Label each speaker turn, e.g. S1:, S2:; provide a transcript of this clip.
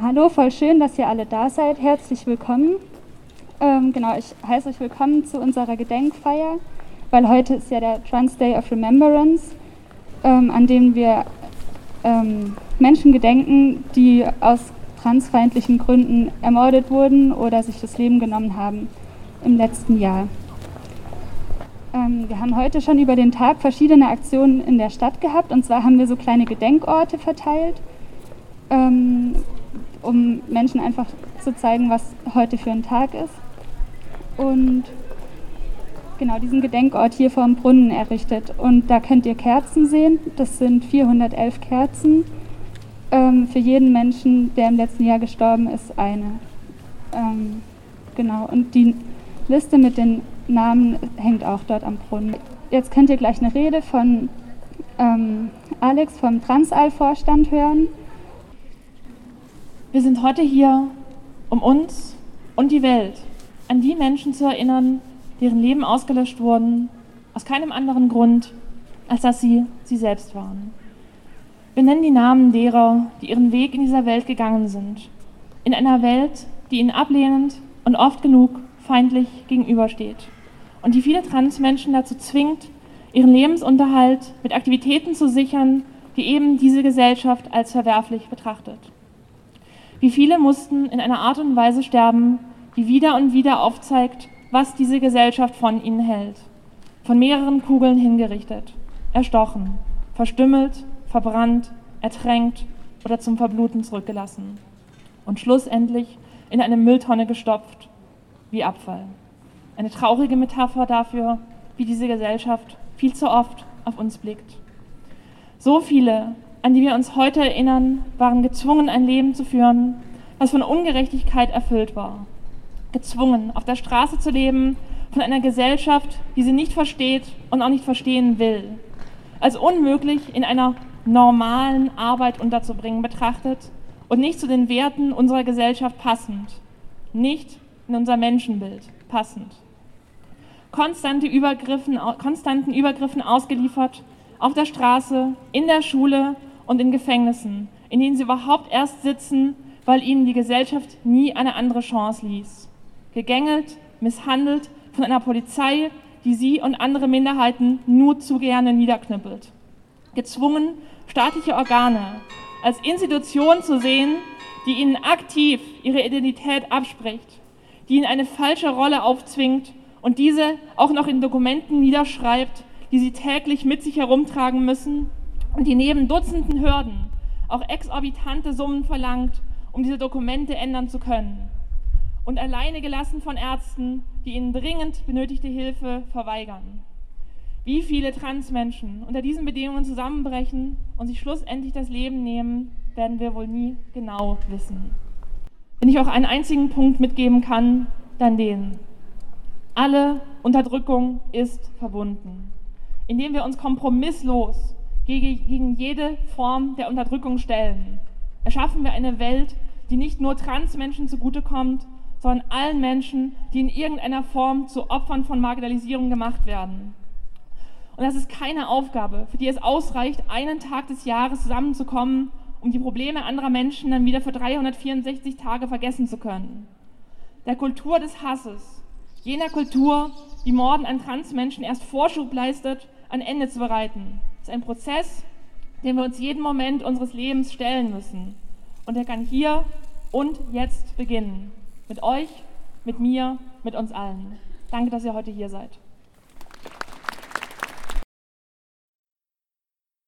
S1: Hallo, voll schön, dass ihr alle da seid. Herzlich willkommen. Ähm, genau, ich heiße euch willkommen zu unserer Gedenkfeier, weil heute ist ja der Trans Day of Remembrance, ähm, an dem wir ähm, Menschen gedenken, die aus transfeindlichen Gründen ermordet wurden oder sich das Leben genommen haben im letzten Jahr. Ähm, wir haben heute schon über den Tag verschiedene Aktionen in der Stadt gehabt und zwar haben wir so kleine Gedenkorte verteilt ähm, um Menschen einfach zu zeigen, was heute für ein Tag ist. Und genau diesen Gedenkort hier vor dem Brunnen errichtet. Und da könnt ihr Kerzen sehen. Das sind 411 Kerzen. Ähm, für jeden Menschen, der im letzten Jahr gestorben ist, eine. Ähm, genau. Und die Liste mit den Namen hängt auch dort am Brunnen. Jetzt könnt ihr gleich eine Rede von ähm, Alex vom Transall-Vorstand hören.
S2: Wir sind heute hier, um uns und die Welt an die Menschen zu erinnern, deren Leben ausgelöscht wurden, aus keinem anderen Grund, als dass sie sie selbst waren. Wir nennen die Namen derer, die ihren Weg in dieser Welt gegangen sind, in einer Welt, die ihnen ablehnend und oft genug feindlich gegenübersteht und die viele Transmenschen dazu zwingt, ihren Lebensunterhalt mit Aktivitäten zu sichern, die eben diese Gesellschaft als verwerflich betrachtet. Wie viele mussten in einer Art und Weise sterben, die wieder und wieder aufzeigt, was diese Gesellschaft von ihnen hält. Von mehreren Kugeln hingerichtet, erstochen, verstümmelt, verbrannt, ertränkt oder zum Verbluten zurückgelassen. Und schlussendlich in eine Mülltonne gestopft, wie Abfall. Eine traurige Metapher dafür, wie diese Gesellschaft viel zu oft auf uns blickt. So viele an die wir uns heute erinnern, waren gezwungen, ein Leben zu führen, was von Ungerechtigkeit erfüllt war. Gezwungen, auf der Straße zu leben, von einer Gesellschaft, die sie nicht versteht und auch nicht verstehen will. Als unmöglich in einer normalen Arbeit unterzubringen betrachtet und nicht zu den Werten unserer Gesellschaft passend, nicht in unser Menschenbild passend. Konstante Übergriffen, konstanten Übergriffen ausgeliefert, auf der Straße, in der Schule und in Gefängnissen, in denen sie überhaupt erst sitzen, weil ihnen die Gesellschaft nie eine andere Chance ließ. Gegängelt, misshandelt von einer Polizei, die sie und andere Minderheiten nur zu gerne niederknüppelt. Gezwungen, staatliche Organe als Institution zu sehen, die ihnen aktiv ihre Identität abspricht, die ihnen eine falsche Rolle aufzwingt und diese auch noch in Dokumenten niederschreibt, die sie täglich mit sich herumtragen müssen und die neben Dutzenden Hürden auch exorbitante Summen verlangt, um diese Dokumente ändern zu können. Und alleine gelassen von Ärzten, die ihnen dringend benötigte Hilfe verweigern. Wie viele Transmenschen unter diesen Bedingungen zusammenbrechen und sich schlussendlich das Leben nehmen, werden wir wohl nie genau wissen. Wenn ich auch einen einzigen Punkt mitgeben kann, dann den. Alle Unterdrückung ist verbunden. Indem wir uns kompromisslos gegen jede Form der Unterdrückung stellen. Erschaffen wir eine Welt, die nicht nur Transmenschen zugutekommt, sondern allen Menschen, die in irgendeiner Form zu Opfern von Marginalisierung gemacht werden. Und das ist keine Aufgabe, für die es ausreicht, einen Tag des Jahres zusammenzukommen, um die Probleme anderer Menschen dann wieder für 364 Tage vergessen zu können. Der Kultur des Hasses, jener Kultur, die Morden an Transmenschen erst Vorschub leistet, ein Ende zu bereiten ist ein Prozess, den wir uns jeden Moment unseres Lebens stellen müssen. Und er kann hier und jetzt beginnen. Mit euch, mit mir, mit uns allen. Danke, dass ihr heute hier seid.